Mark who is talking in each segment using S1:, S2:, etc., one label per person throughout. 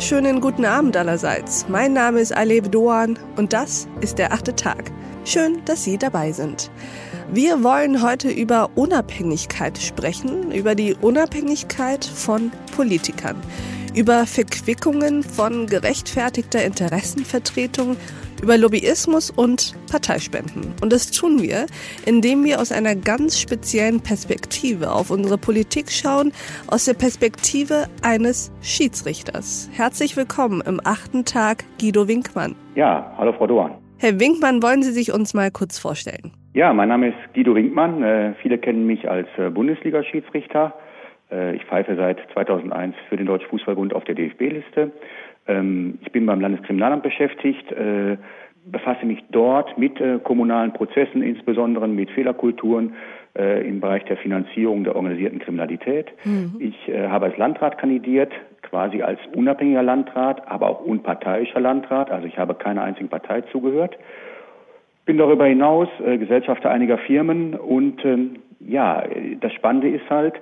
S1: wunderschönen guten Abend allerseits. Mein Name ist Alev Doan und das ist der achte Tag. Schön, dass Sie dabei sind. Wir wollen heute über Unabhängigkeit sprechen, über die Unabhängigkeit von Politikern, über Verquickungen von gerechtfertigter Interessenvertretung über Lobbyismus und Parteispenden. Und das tun wir, indem wir aus einer ganz speziellen Perspektive auf unsere Politik schauen, aus der Perspektive eines Schiedsrichters. Herzlich willkommen im achten Tag, Guido Winkmann.
S2: Ja, hallo Frau Doan.
S1: Herr Winkmann, wollen Sie sich uns mal kurz vorstellen?
S2: Ja, mein Name ist Guido Winkmann. Äh, viele kennen mich als äh, Bundesliga-Schiedsrichter. Äh, ich pfeife seit 2001 für den Deutschen Fußballbund auf der DFB-Liste. Ähm, ich bin beim Landeskriminalamt beschäftigt, äh, befasse mich dort mit äh, kommunalen Prozessen, insbesondere mit Fehlerkulturen äh, im Bereich der Finanzierung der organisierten Kriminalität. Mhm. Ich habe als Landrat kandidiert, quasi als unabhängiger Landrat, aber auch unparteiischer Landrat. Also ich habe keiner einzigen Partei zugehört. Bin darüber hinaus Gesellschafter einiger Firmen und ähm, ja, das Spannende ist halt,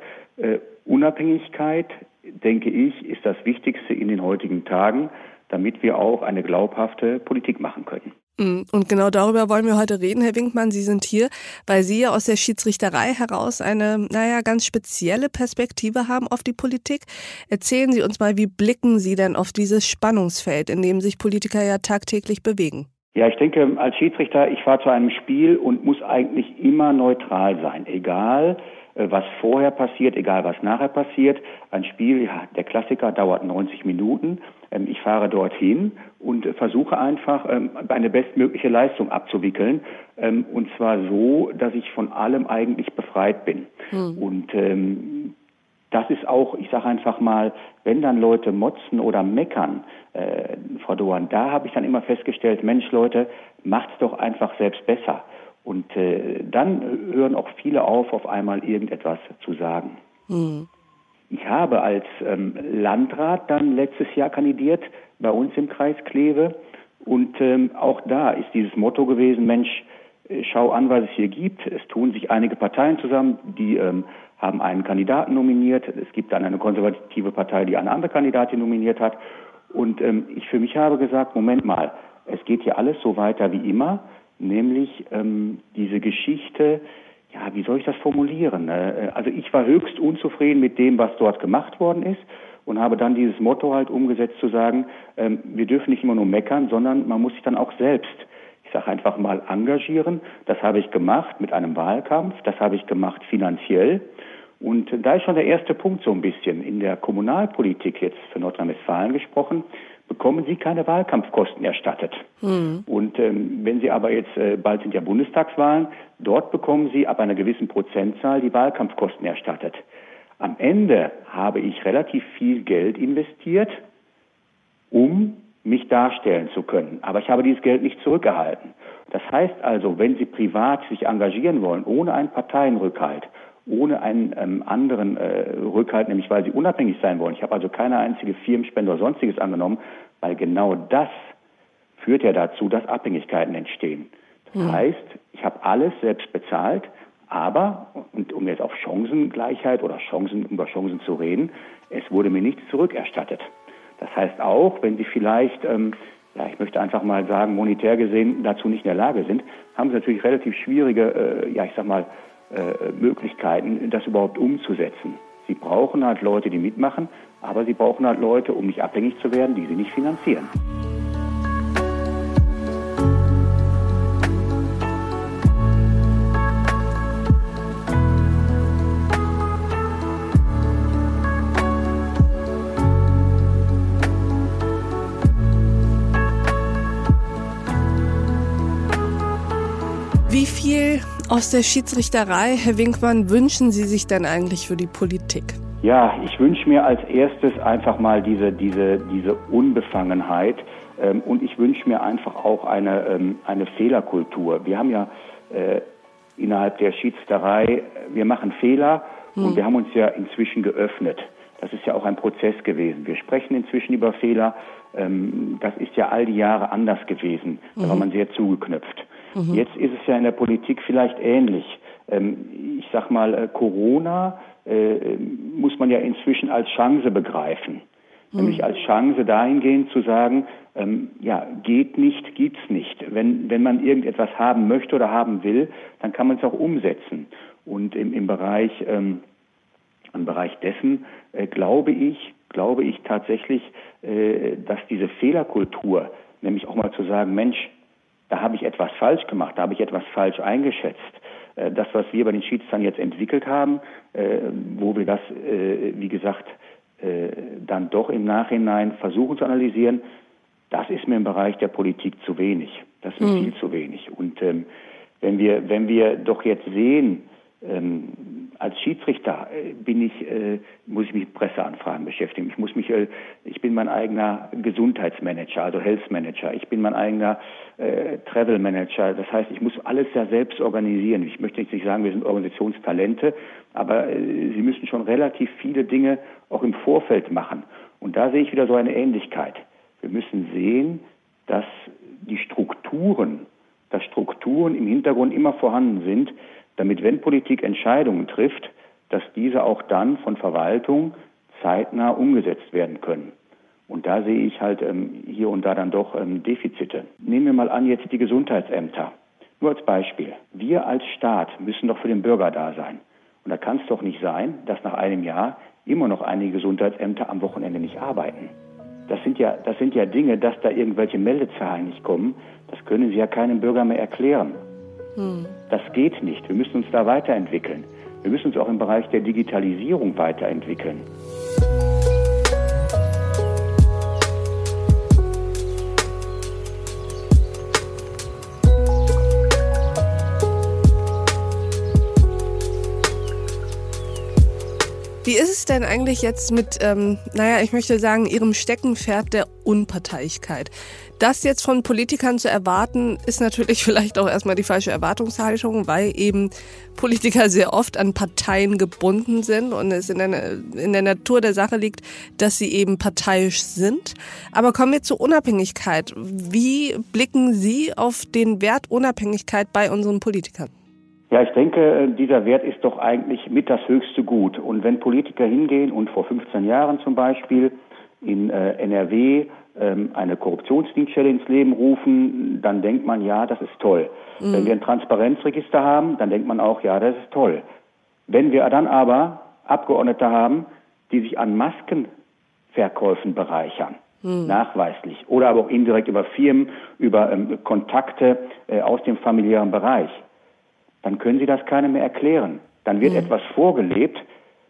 S2: Unabhängigkeit denke ich, ist das Wichtigste in den heutigen Tagen, damit wir auch eine glaubhafte Politik machen können.
S1: Mm, und genau darüber wollen wir heute reden, Herr Winkmann. Sie sind hier, weil Sie ja aus der Schiedsrichterei heraus eine, naja, ganz spezielle Perspektive haben auf die Politik. Erzählen Sie uns mal, wie blicken Sie denn auf dieses Spannungsfeld, in dem sich Politiker ja tagtäglich bewegen?
S2: Ja, ich denke, als Schiedsrichter, ich fahre zu einem Spiel und muss eigentlich immer neutral sein, egal was vorher passiert, egal was nachher passiert. Ein Spiel, ja, der Klassiker dauert 90 Minuten. Ähm, ich fahre dorthin und versuche einfach ähm, eine bestmögliche Leistung abzuwickeln. Ähm, und zwar so, dass ich von allem eigentlich befreit bin. Hm. Und das ist auch, ich sage einfach mal, wenn dann Leute motzen oder meckern, äh, Frau Doan, da habe ich dann immer festgestellt, Mensch Leute, macht's doch einfach selbst besser. Und äh, dann hören auch viele auf, auf einmal irgendetwas zu sagen. Mhm. Ich habe als ähm, Landrat dann letztes Jahr kandidiert bei uns im Kreis Kleve. Und ähm, auch da ist dieses Motto gewesen, Mensch, äh, schau an, was es hier gibt. Es tun sich einige Parteien zusammen, die ähm, haben einen Kandidaten nominiert. Es gibt dann eine konservative Partei, die eine andere Kandidatin nominiert hat. Und ähm, ich für mich habe gesagt, Moment mal, es geht hier alles so weiter wie immer nämlich ähm, diese Geschichte, ja, wie soll ich das formulieren? Äh, also ich war höchst unzufrieden mit dem, was dort gemacht worden ist und habe dann dieses Motto halt umgesetzt zu sagen, ähm, wir dürfen nicht immer nur meckern, sondern man muss sich dann auch selbst, ich sage einfach mal, engagieren. Das habe ich gemacht mit einem Wahlkampf, das habe ich gemacht finanziell. Und da ist schon der erste Punkt so ein bisschen in der Kommunalpolitik jetzt für Nordrhein-Westfalen gesprochen bekommen Sie keine Wahlkampfkosten erstattet. Mhm. Und ähm, wenn Sie aber jetzt, äh, bald sind ja Bundestagswahlen, dort bekommen Sie ab einer gewissen Prozentzahl die Wahlkampfkosten erstattet. Am Ende habe ich relativ viel Geld investiert, um mich darstellen zu können. Aber ich habe dieses Geld nicht zurückgehalten. Das heißt also, wenn Sie privat sich engagieren wollen, ohne einen Parteienrückhalt, ohne einen ähm, anderen äh, Rückhalt, nämlich weil sie unabhängig sein wollen. Ich habe also keine einzige Firmenspende oder sonstiges angenommen, weil genau das führt ja dazu, dass Abhängigkeiten entstehen. Das mhm. heißt, ich habe alles selbst bezahlt, aber, und um jetzt auf Chancengleichheit oder Chancen, über Chancen zu reden, es wurde mir nichts zurückerstattet. Das heißt auch, wenn Sie vielleicht, ähm, ja, ich möchte einfach mal sagen, monetär gesehen dazu nicht in der Lage sind, haben Sie natürlich relativ schwierige, äh, ja, ich sag mal, äh, Möglichkeiten, das überhaupt umzusetzen. Sie brauchen halt Leute, die mitmachen, aber sie brauchen halt Leute, um nicht abhängig zu werden, die sie nicht finanzieren.
S1: Wie viel aus der Schiedsrichterei, Herr Winkmann, wünschen Sie sich denn eigentlich für die Politik?
S2: Ja, ich wünsche mir als erstes einfach mal diese, diese, diese Unbefangenheit ähm, und ich wünsche mir einfach auch eine, ähm, eine Fehlerkultur. Wir haben ja äh, innerhalb der Schiedsrichterei, wir machen Fehler hm. und wir haben uns ja inzwischen geöffnet. Das ist ja auch ein Prozess gewesen. Wir sprechen inzwischen über Fehler. Ähm, das ist ja all die Jahre anders gewesen. Da mhm. war man sehr zugeknüpft. Mhm. Jetzt ist es ja in der Politik vielleicht ähnlich. Ähm, ich sag mal, äh, Corona äh, muss man ja inzwischen als Chance begreifen. Mhm. Nämlich als Chance dahingehend zu sagen, ähm, ja, geht nicht, gibt's nicht. Wenn, wenn man irgendetwas haben möchte oder haben will, dann kann man es auch umsetzen. Und im, im Bereich, ähm, im Bereich dessen äh, glaube ich, glaube ich tatsächlich, äh, dass diese Fehlerkultur, nämlich auch mal zu sagen, Mensch, da habe ich etwas falsch gemacht, da habe ich etwas falsch eingeschätzt. Äh, das, was wir bei den Schiedsrichtern jetzt entwickelt haben, äh, wo wir das, äh, wie gesagt, dann doch im Nachhinein versuchen zu analysieren, das ist mir im Bereich der Politik zu wenig. Das ist mhm. viel zu wenig. Und ähm, wenn wir, wenn wir doch jetzt sehen, ähm, als Schiedsrichter äh, bin ich, äh, muss ich mich mit Presseanfragen beschäftigen. Ich muss mich, äh, ich bin mein eigener Gesundheitsmanager, also Health Manager. Ich bin mein eigener äh, Travel Manager. Das heißt, ich muss alles ja selbst organisieren. Ich möchte nicht sagen, wir sind Organisationstalente, aber äh, sie müssen schon relativ viele Dinge auch im Vorfeld machen. Und da sehe ich wieder so eine Ähnlichkeit. Wir müssen sehen, dass die Strukturen, dass Strukturen im Hintergrund immer vorhanden sind, damit wenn Politik Entscheidungen trifft, dass diese auch dann von Verwaltung zeitnah umgesetzt werden können. Und da sehe ich halt ähm, hier und da dann doch ähm, Defizite. Nehmen wir mal an jetzt die Gesundheitsämter. Nur als Beispiel. Wir als Staat müssen doch für den Bürger da sein. Und da kann es doch nicht sein, dass nach einem Jahr immer noch einige Gesundheitsämter am Wochenende nicht arbeiten. Das sind ja, das sind ja Dinge, dass da irgendwelche Meldezahlen nicht kommen. Das können Sie ja keinem Bürger mehr erklären. Hm. Das geht nicht. Wir müssen uns da weiterentwickeln. Wir müssen uns auch im Bereich der Digitalisierung weiterentwickeln.
S1: Wie ist es denn eigentlich jetzt mit, ähm, naja, ich möchte sagen, Ihrem Steckenpferd der Unparteilichkeit? Das jetzt von Politikern zu erwarten, ist natürlich vielleicht auch erstmal die falsche Erwartungshaltung, weil eben Politiker sehr oft an Parteien gebunden sind und es in der, in der Natur der Sache liegt, dass sie eben parteiisch sind. Aber kommen wir zur Unabhängigkeit. Wie blicken Sie auf den Wert Unabhängigkeit bei unseren Politikern?
S2: Ja, ich denke, dieser Wert ist doch eigentlich mit das höchste Gut. Und wenn Politiker hingehen und vor 15 Jahren zum Beispiel in äh, NRW ähm, eine Korruptionsdienststelle ins Leben rufen, dann denkt man, ja, das ist toll. Mhm. Wenn wir ein Transparenzregister haben, dann denkt man auch, ja, das ist toll. Wenn wir dann aber Abgeordnete haben, die sich an Maskenverkäufen bereichern, mhm. nachweislich, oder aber auch indirekt über Firmen, über ähm, Kontakte äh, aus dem familiären Bereich, dann können Sie das keinem mehr erklären. Dann wird mhm. etwas vorgelebt,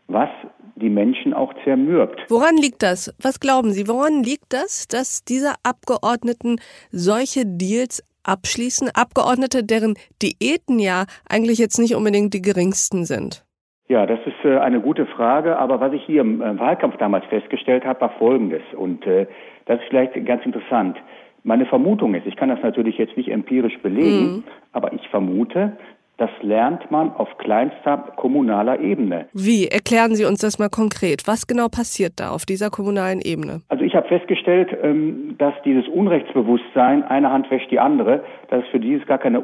S2: was die Menschen auch zermürbt.
S1: Woran liegt das? Was glauben Sie? Woran liegt das, dass diese Abgeordneten solche Deals abschließen? Abgeordnete, deren Diäten ja eigentlich jetzt nicht unbedingt die geringsten sind.
S2: Ja, das ist äh, eine gute Frage. Aber was ich hier im äh, Wahlkampf damals festgestellt habe, war Folgendes. Und äh, das ist vielleicht ganz interessant. Meine Vermutung ist, ich kann das natürlich jetzt nicht empirisch belegen, mhm. aber ich vermute, das lernt man auf kleinster kommunaler Ebene.
S1: Wie? Erklären Sie uns das mal konkret. Was genau passiert da auf dieser kommunalen Ebene?
S2: Also ich habe festgestellt, ähm, dass dieses Unrechtsbewusstsein, eine Hand wäscht die andere, dass es für dieses gar keine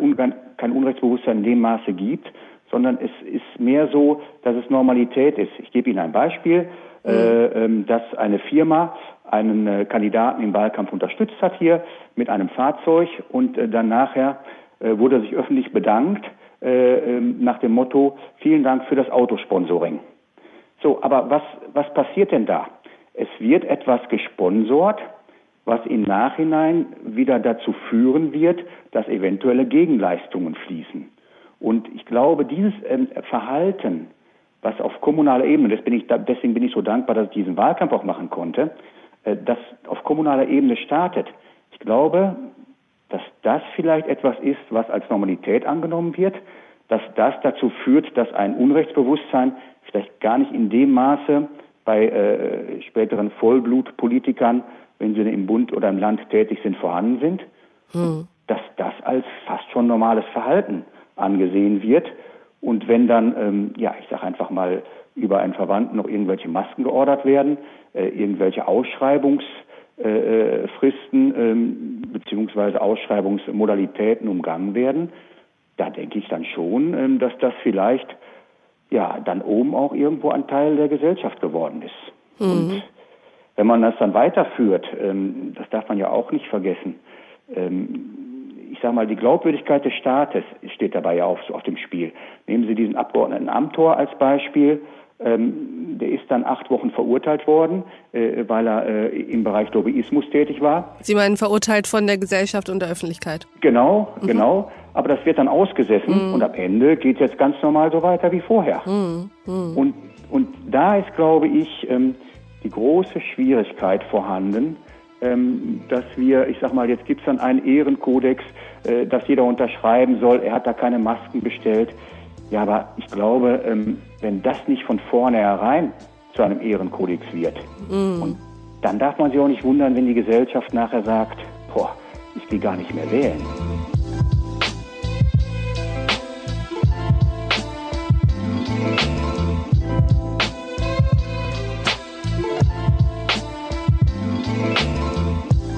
S2: kein Unrechtsbewusstsein in dem Maße gibt, sondern es ist mehr so, dass es Normalität ist. Ich gebe Ihnen ein Beispiel, mhm. äh, ähm, dass eine Firma einen äh, Kandidaten im Wahlkampf unterstützt hat hier mit einem Fahrzeug und äh, dann nachher wurde er sich öffentlich bedankt äh, ähm, nach dem Motto, vielen Dank für das Autosponsoring. So, aber was, was passiert denn da? Es wird etwas gesponsort, was im Nachhinein wieder dazu führen wird, dass eventuelle Gegenleistungen fließen. Und ich glaube, dieses ähm, Verhalten, was auf kommunaler Ebene, bin ich, deswegen bin ich so dankbar, dass ich diesen Wahlkampf auch machen konnte, äh, das auf kommunaler Ebene startet. Ich glaube, das vielleicht etwas ist, was als Normalität angenommen wird, dass das dazu führt, dass ein Unrechtsbewusstsein vielleicht gar nicht in dem Maße bei äh, späteren Vollblutpolitikern, wenn sie im Bund oder im Land tätig sind, vorhanden sind, hm. dass das als fast schon normales Verhalten angesehen wird. Und wenn dann, ähm, ja, ich sage einfach mal, über einen Verwandten noch irgendwelche Masken geordert werden, äh, irgendwelche Ausschreibungs- äh, Fristen ähm, beziehungsweise Ausschreibungsmodalitäten umgangen werden, da denke ich dann schon, ähm, dass das vielleicht ja dann oben auch irgendwo ein Teil der Gesellschaft geworden ist. Mhm. Und wenn man das dann weiterführt, ähm, das darf man ja auch nicht vergessen, ähm, ich sage mal, die Glaubwürdigkeit des Staates steht dabei ja auf, auf dem Spiel. Nehmen Sie diesen Abgeordneten Amthor als Beispiel. Ähm, der ist dann acht Wochen verurteilt worden, äh, weil er äh, im Bereich Lobbyismus tätig war.
S1: Sie meinen verurteilt von der Gesellschaft und der Öffentlichkeit?
S2: Genau, mhm. genau. Aber das wird dann ausgesessen mhm. und am Ende geht es jetzt ganz normal so weiter wie vorher. Mhm. mhm. Und, und da ist, glaube ich, ähm, die große Schwierigkeit vorhanden, ähm, dass wir, ich sag mal, jetzt gibt es dann einen Ehrenkodex, äh, dass jeder unterschreiben soll, er hat da keine Masken bestellt. Ja, aber ich glaube, ähm, wenn das nicht von vornherein zu einem Ehrenkodex wird, mm. dann darf man sich auch nicht wundern, wenn die Gesellschaft nachher sagt, boah, ich will gar nicht mehr wählen.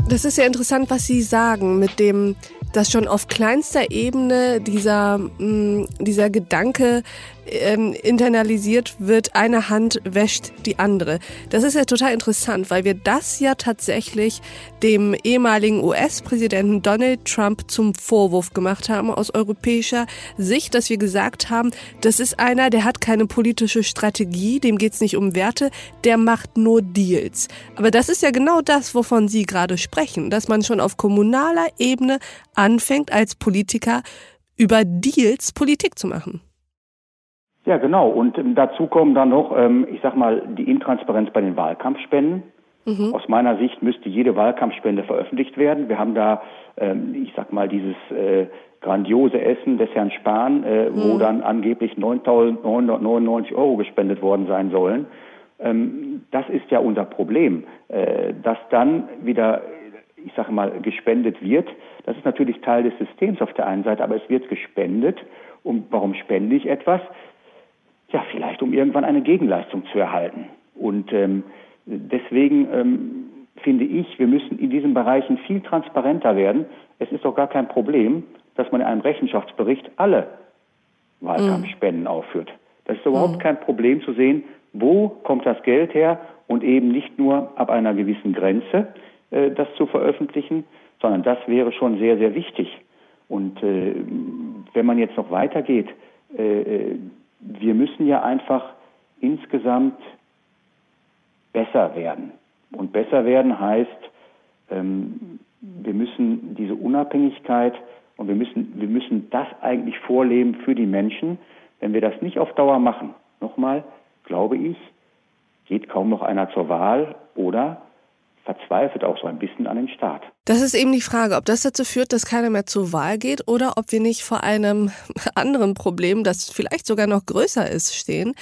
S1: Das ist ja interessant, was Sie sagen mit dem, dass schon auf kleinster Ebene dieser, mh, mm, dieser Gedanke ähm, internalisiert wird, eine Hand wäscht die andere. Das ist ja total interessant, weil wir das ja tatsächlich dem ehemaligen US-Präsidenten Donald Trump zum Vorwurf gemacht haben aus europäischer Sicht, dass wir gesagt haben, das ist einer, der hat keine politische Strategie, dem geht's nicht um Werte, der macht nur Deals. Aber das ist ja genau das, wovon Sie gerade sprechen, dass man schon auf kommunaler Ebene anfängt, als Politiker über Deals Politik zu machen.
S2: Ja, genau. Und ähm, dazu kommen dann noch, ähm, ich sag mal, die Intransparenz bei den Wahlkampfspenden. Mhm. Aus meiner Sicht müsste jede Wahlkampfspende veröffentlicht werden. Wir haben da, ähm, ich sag mal, dieses äh, grandiose Essen des Herrn Spahn, äh, mhm. wo dann angeblich 9.999 Euro gespendet worden sein sollen. Ähm, das ist ja unser Problem, äh, dass dann wieder, ich sage mal, gespendet wird. Das ist natürlich Teil des Systems auf der einen Seite, aber es wird gespendet. Und warum spende ich etwas? Ja, vielleicht um irgendwann eine Gegenleistung zu erhalten. Und ähm, deswegen ähm, finde ich, wir müssen in diesen Bereichen viel transparenter werden. Es ist doch gar kein Problem, dass man in einem Rechenschaftsbericht alle Wahlkampfspenden mhm. aufführt. Das ist überhaupt mhm. kein Problem zu sehen, wo kommt das Geld her und eben nicht nur ab einer gewissen Grenze äh, das zu veröffentlichen, sondern das wäre schon sehr, sehr wichtig. Und äh, wenn man jetzt noch weitergeht, äh, äh wir müssen ja einfach insgesamt besser werden. Und besser werden heißt, ähm, wir müssen diese Unabhängigkeit und wir müssen, wir müssen das eigentlich vorleben für die Menschen. Wenn wir das nicht auf Dauer machen, nochmal, glaube ich, geht kaum noch einer zur Wahl oder verzweifelt auch so ein bisschen an den Staat.
S1: Das ist eben die Frage, ob das dazu führt, dass keiner mehr zur Wahl geht oder ob wir nicht vor einem anderen Problem, das vielleicht sogar noch größer ist, stehen.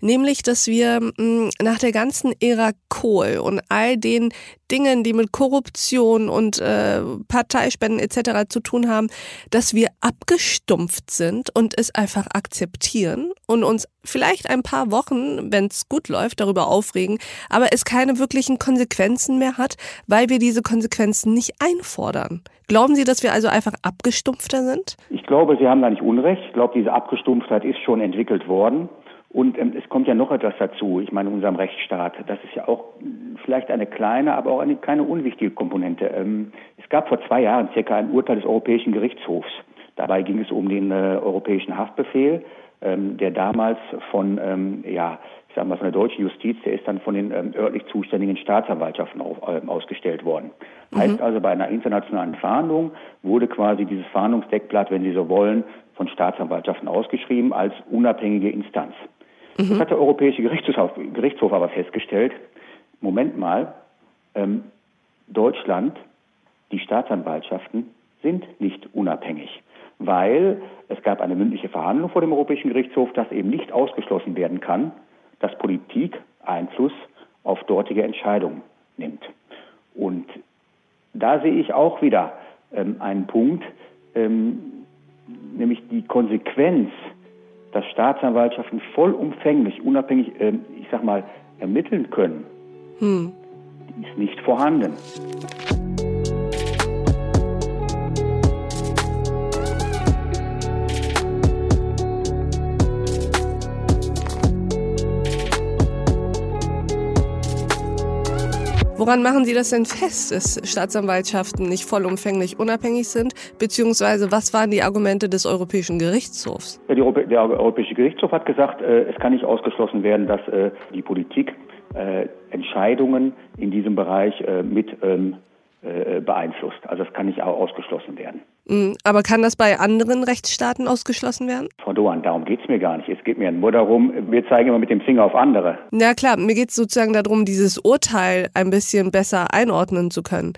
S1: Nämlich, dass wir hm, nach der ganzen Ära Kohl und all den Dingen, die mit Korruption und äh, Parteispenden etc. zu tun haben, dass wir abgestumpft sind und es einfach akzeptieren und uns vielleicht ein paar Wochen, wenn es gut läuft, darüber aufregen, aber es keine wirklichen Konsequenzen mehr hat, weil wir diese Konsequenzen nicht einfordern. Glauben Sie, dass wir also einfach abgestumpfter sind?
S2: Ich glaube, Sie haben da nicht Unrecht. Ich glaube, diese Abgestumpftheit ist schon entwickelt worden. Und ähm, es kommt ja noch etwas dazu. Ich meine, in unserem Rechtsstaat, das ist ja auch vielleicht eine kleine, aber auch eine keine unwichtige Komponente. Ähm, es gab vor zwei Jahren circa ein Urteil des Europäischen Gerichtshofs. Dabei ging es um den äh, europäischen Haftbefehl, ähm, der damals von, ähm, ja, ich sag mal, von der deutschen Justiz, der ist dann von den ähm, örtlich zuständigen Staatsanwaltschaften auf, äh, ausgestellt worden. Mhm. Heißt also, bei einer internationalen Fahndung wurde quasi dieses Fahndungsdeckblatt, wenn Sie so wollen, von Staatsanwaltschaften ausgeschrieben als unabhängige Instanz. Mhm. Das hat der Europäische Gerichtshof, Gerichtshof aber festgestellt. Moment mal, ähm, Deutschland, die Staatsanwaltschaften sind nicht unabhängig, weil es gab eine mündliche Verhandlung vor dem Europäischen Gerichtshof, dass eben nicht ausgeschlossen werden kann, dass Politik Einfluss auf dortige Entscheidungen nimmt. Und da sehe ich auch wieder ähm, einen Punkt, ähm, nämlich die Konsequenz dass Staatsanwaltschaften vollumfänglich, unabhängig, äh, ich sag mal, ermitteln können, hm. die ist nicht vorhanden.
S1: Woran machen Sie das denn fest, dass Staatsanwaltschaften nicht vollumfänglich unabhängig sind? Beziehungsweise was waren die Argumente des Europäischen Gerichtshofs?
S2: Ja, Europä der Europäische Gerichtshof hat gesagt, äh, es kann nicht ausgeschlossen werden, dass äh, die Politik äh, Entscheidungen in diesem Bereich äh, mit ähm, äh, beeinflusst. Also das kann nicht ausgeschlossen werden.
S1: Mm, aber kann das bei anderen Rechtsstaaten ausgeschlossen werden?
S2: Frau Dohan, darum geht es mir gar nicht. Es geht mir nur darum, wir zeigen immer mit dem Finger auf andere.
S1: Na klar, mir geht es sozusagen darum, dieses Urteil ein bisschen besser einordnen zu können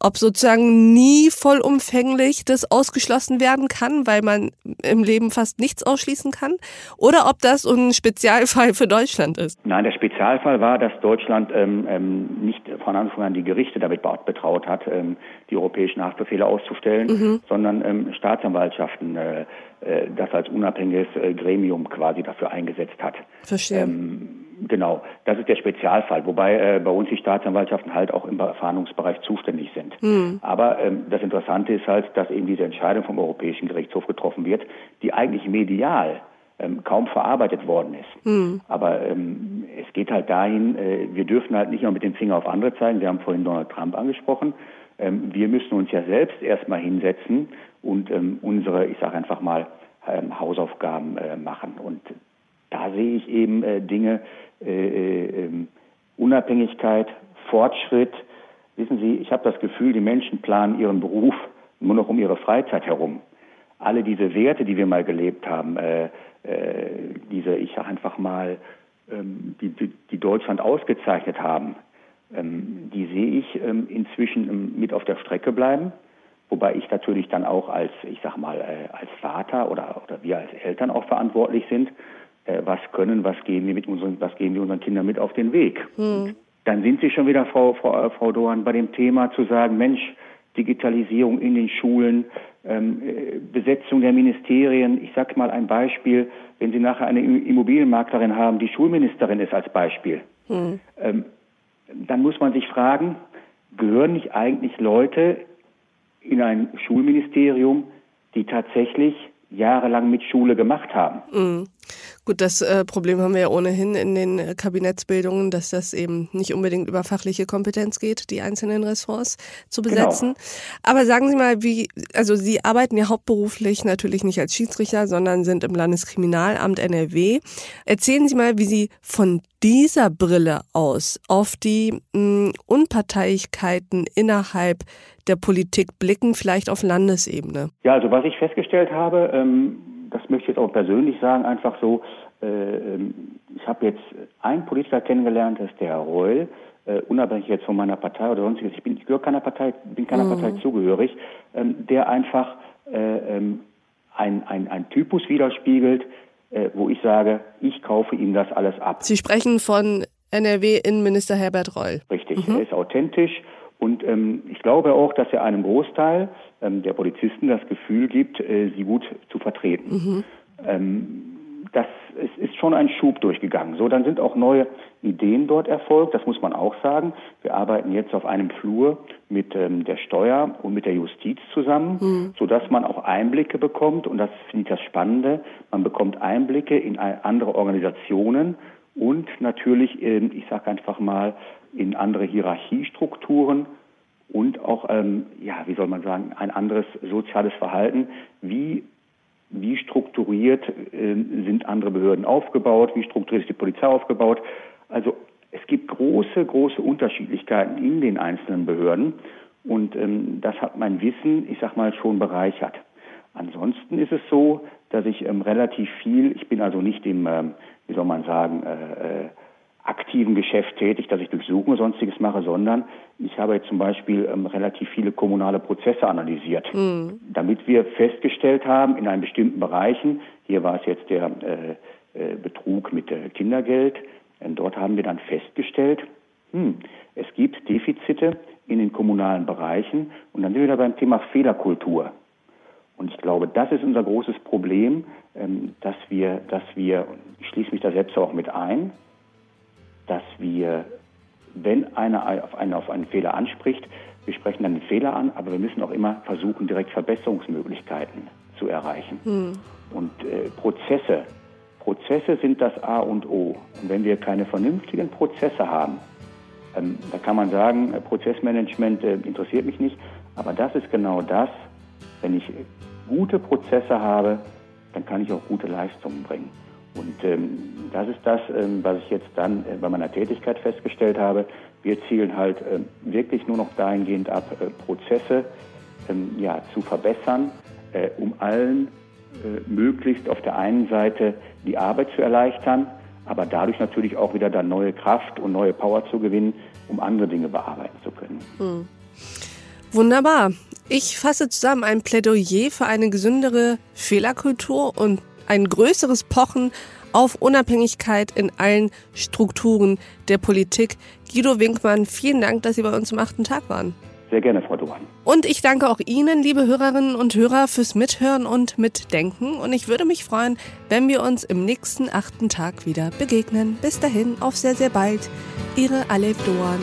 S1: ob sozusagen nie vollumfänglich das ausgeschlossen werden kann, weil man im Leben fast nichts ausschließen kann, oder ob das ein Spezialfall für Deutschland ist.
S2: Nein, der Spezialfall war, dass Deutschland ähm, ähm, nicht von Anfang an die Gerichte damit betraut hat, ähm, die europäischen Haftbefehle auszustellen, mhm. sondern ähm, Staatsanwaltschaften äh, äh, das als unabhängiges äh, Gremium quasi dafür eingesetzt hat.
S1: Verstehe. Ähm,
S2: Genau, das ist der Spezialfall, wobei äh, bei uns die Staatsanwaltschaften halt auch im Fahndungsbereich zuständig sind. Mhm. Aber ähm, das Interessante ist halt, dass eben diese Entscheidung vom Europäischen Gerichtshof getroffen wird, die eigentlich medial ähm, kaum verarbeitet worden ist. Mhm. Aber ähm, es geht halt dahin, äh, wir dürfen halt nicht nur mit dem Finger auf andere zeigen. Wir haben vorhin Donald Trump angesprochen. Ähm, wir müssen uns ja selbst erstmal hinsetzen und ähm, unsere, ich sage einfach mal, ähm, Hausaufgaben äh, machen. Und da sehe ich eben äh, Dinge, äh, äh, ähm, Unabhängigkeit, Fortschritt. Wissen Sie, ich habe das Gefühl, die Menschen planen ihren Beruf nur noch um ihre Freizeit herum. Alle diese Werte, die wir mal gelebt haben, äh, äh, diese, ich sage einfach mal, ähm, die, die, die, Deutschland ausgezeichnet haben, ähm, die sehe ich inzwischen mit auf der Strecke bleiben. Wobei ich natürlich dann auch als, ich sag mal, als Vater oder, oder wir als Eltern auch verantwortlich sind äh, was können, was geben wir mit unseren, was geben wir unseren Kindern mit auf den Weg. Hm. Dann sind Sie schon wieder, Frau, Frau, Frau Dohan, bei dem Thema zu sagen, Mensch, Digitalisierung in den Schulen, ähm, äh, Besetzung der Ministerien. Ich sage mal ein Beispiel, wenn Sie nachher eine Immobilienmaklerin haben, die Schulministerin ist als Beispiel, hm. ähm, dann muss man sich fragen, gehören nicht eigentlich Leute in ein Schulministerium, die tatsächlich jahrelang mit Schule gemacht haben.
S1: Mhm. Gut, das äh, Problem haben wir ja ohnehin in den äh, Kabinettsbildungen, dass das eben nicht unbedingt über fachliche Kompetenz geht, die einzelnen Ressorts zu genau. besetzen. Genau. Aber sagen Sie mal, wie, also Sie arbeiten ja hauptberuflich natürlich nicht als Schiedsrichter, sondern sind im Landeskriminalamt NRW. Erzählen Sie mal, wie Sie von dieser Brille aus auf die mh, Unparteilichkeiten innerhalb der Politik blicken, vielleicht auf Landesebene?
S2: Ja, also was ich festgestellt habe, ähm, das möchte ich jetzt auch persönlich sagen, einfach so, äh, ähm, ich habe jetzt einen Politiker kennengelernt, das ist der Herr Reul, äh, unabhängig jetzt von meiner Partei oder sonstiges, ich bin, ich gehöre keiner Partei, bin keiner mhm. Partei zugehörig, ähm, der einfach äh, ähm, ein, ein, ein Typus widerspiegelt, äh, wo ich sage, ich kaufe ihm das alles ab.
S1: Sie sprechen von NRW-Innenminister Herbert Reul.
S2: Richtig, mhm. er ist authentisch und ähm, ich glaube auch, dass er einem Großteil der Polizisten das Gefühl gibt, äh, sie gut zu vertreten. Mhm. Ähm, das es ist schon ein Schub durchgegangen. So, dann sind auch neue Ideen dort erfolgt, das muss man auch sagen. Wir arbeiten jetzt auf einem Flur mit ähm, der Steuer und mit der Justiz zusammen, mhm. sodass man auch Einblicke bekommt, und das finde ich das Spannende, man bekommt Einblicke in andere Organisationen und natürlich, in, ich sage einfach mal, in andere Hierarchiestrukturen und auch, ähm, ja, wie soll man sagen, ein anderes soziales Verhalten. Wie, wie strukturiert äh, sind andere Behörden aufgebaut? Wie strukturiert ist die Polizei aufgebaut? Also es gibt große, große Unterschiedlichkeiten in den einzelnen Behörden und ähm, das hat mein Wissen, ich sag mal, schon bereichert. Ansonsten ist es so, dass ich ähm, relativ viel, ich bin also nicht im, ähm, wie soll man sagen, äh, äh, aktiven Geschäft tätig, dass ich Durchsuchungen und sonstiges mache, sondern ich habe jetzt zum Beispiel ähm, relativ viele kommunale Prozesse analysiert, mhm. damit wir festgestellt haben, in einem bestimmten Bereichen, hier war es jetzt der äh, äh, Betrug mit äh, Kindergeld, dort haben wir dann festgestellt, hm, es gibt Defizite in den kommunalen Bereichen und dann sind wir wieder beim Thema Fehlerkultur. Und ich glaube, das ist unser großes Problem, ähm, dass wir, dass wir, ich schließe mich da selbst auch mit ein, dass wir, wenn einer auf einen, auf einen Fehler anspricht, wir sprechen dann den Fehler an, aber wir müssen auch immer versuchen, direkt Verbesserungsmöglichkeiten zu erreichen. Hm. Und äh, Prozesse, Prozesse sind das A und O. Und wenn wir keine vernünftigen Prozesse haben, Ähm, da kann man sagen, äh, Prozessmanagement äh, interessiert mich nicht, aber das ist genau das, wenn ich gute Prozesse habe, dann kann ich auch gute Leistungen bringen. Und ähm, das ist das, ähm, was ich jetzt dann äh, bei meiner Tätigkeit festgestellt habe. Wir zielen halt äh, wirklich nur noch dahingehend ab, äh, Prozesse ähm, ja, zu verbessern, äh, um allen äh, möglichst auf der einen Seite die Arbeit zu erleichtern, aber dadurch natürlich auch wieder dann neue Kraft und neue Power zu gewinnen, um andere Dinge bearbeiten zu können. Hm.
S3: Wunderbar. Ich fasse zusammen ein Plädoyer für eine gesündere Fehlerkultur und ein größeres Pochen auf Unabhängigkeit in allen Strukturen der Politik. Guido Winkmann, vielen Dank, dass Sie bei uns am achten Tag waren.
S2: Sehr gerne, Frau Duran.
S3: Und ich danke auch Ihnen, liebe Hörerinnen und Hörer, fürs Mithören und Mitdenken. Und ich würde mich freuen, wenn wir uns im nächsten achten Tag wieder begegnen. Bis dahin, auf sehr, sehr bald. Ihre Alef Doan.